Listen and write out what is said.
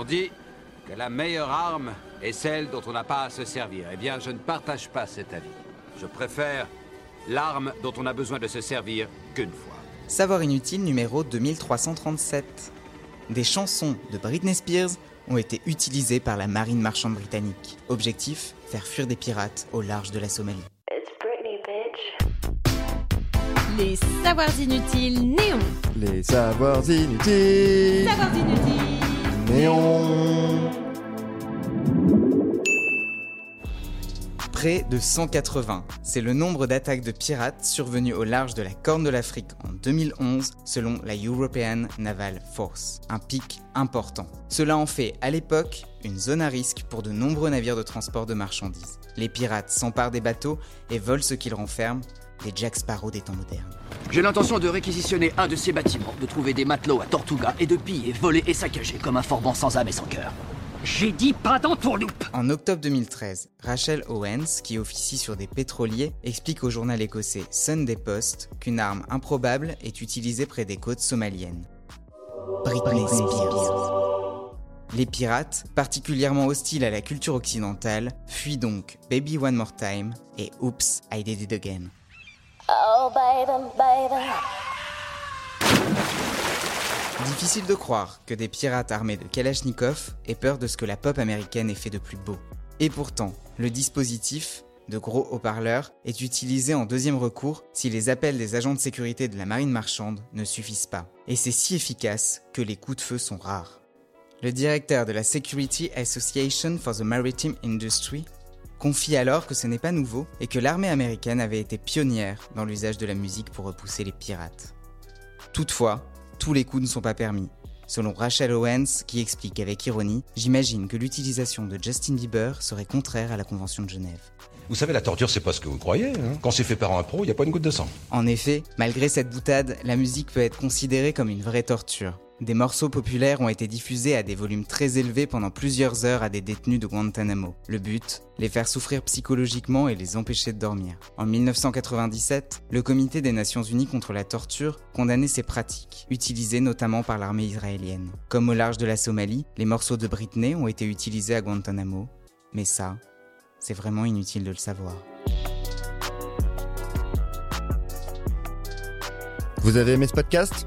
On dit que la meilleure arme est celle dont on n'a pas à se servir. Eh bien, je ne partage pas cet avis. Je préfère l'arme dont on a besoin de se servir qu'une fois. Savoir inutile numéro 2337. Des chansons de Britney Spears ont été utilisées par la marine marchande britannique. Objectif faire fuir des pirates au large de la Somalie. Les savoirs inutiles néons. Les savoirs inutiles. Savoirs inutiles. Près de 180, c'est le nombre d'attaques de pirates survenues au large de la Corne de l'Afrique en 2011 selon la European Naval Force, un pic important. Cela en fait à l'époque une zone à risque pour de nombreux navires de transport de marchandises. Les pirates s'emparent des bateaux et volent ce qu'ils renferment, les Jack Sparrow des temps modernes. J'ai l'intention de réquisitionner un de ces bâtiments, de trouver des matelots à Tortuga et de piller, voler et saccager comme un forban sans âme et sans cœur. J'ai dit pas d'entourloupe En octobre 2013, Rachel Owens, qui officie sur des pétroliers, explique au journal écossais Sunday Post qu'une arme improbable est utilisée près des côtes somaliennes. Britney Spears. Les pirates, particulièrement hostiles à la culture occidentale, fuient donc Baby One More Time et Oops, I Did It Again. Oh. Difficile de croire que des pirates armés de Kalachnikov aient peur de ce que la pop américaine ait fait de plus beau. Et pourtant, le dispositif, de gros haut-parleurs, est utilisé en deuxième recours si les appels des agents de sécurité de la marine marchande ne suffisent pas. Et c'est si efficace que les coups de feu sont rares. Le directeur de la Security Association for the Maritime Industry confie alors que ce n'est pas nouveau et que l'armée américaine avait été pionnière dans l'usage de la musique pour repousser les pirates. Toutefois, tous les coups ne sont pas permis. Selon Rachel Owens, qui explique avec ironie, j'imagine que l'utilisation de Justin Bieber serait contraire à la Convention de Genève. Vous savez, la torture, c'est pas ce que vous croyez. hein. Quand c'est fait par un pro, il n'y a pas une goutte de sang. En effet, malgré cette boutade, la musique peut être considérée comme une vraie torture. Des morceaux populaires ont été diffusés à des volumes très élevés pendant plusieurs heures à des détenus de Guantanamo. Le but Les faire souffrir psychologiquement et les empêcher de dormir. En 1997, le Comité des Nations Unies contre la torture condamnait ces pratiques, utilisées notamment par l'armée israélienne. Comme au large de la Somalie, les morceaux de Britney ont été utilisés à Guantanamo. Mais ça, c'est vraiment inutile de le savoir. Vous avez aimé ce podcast?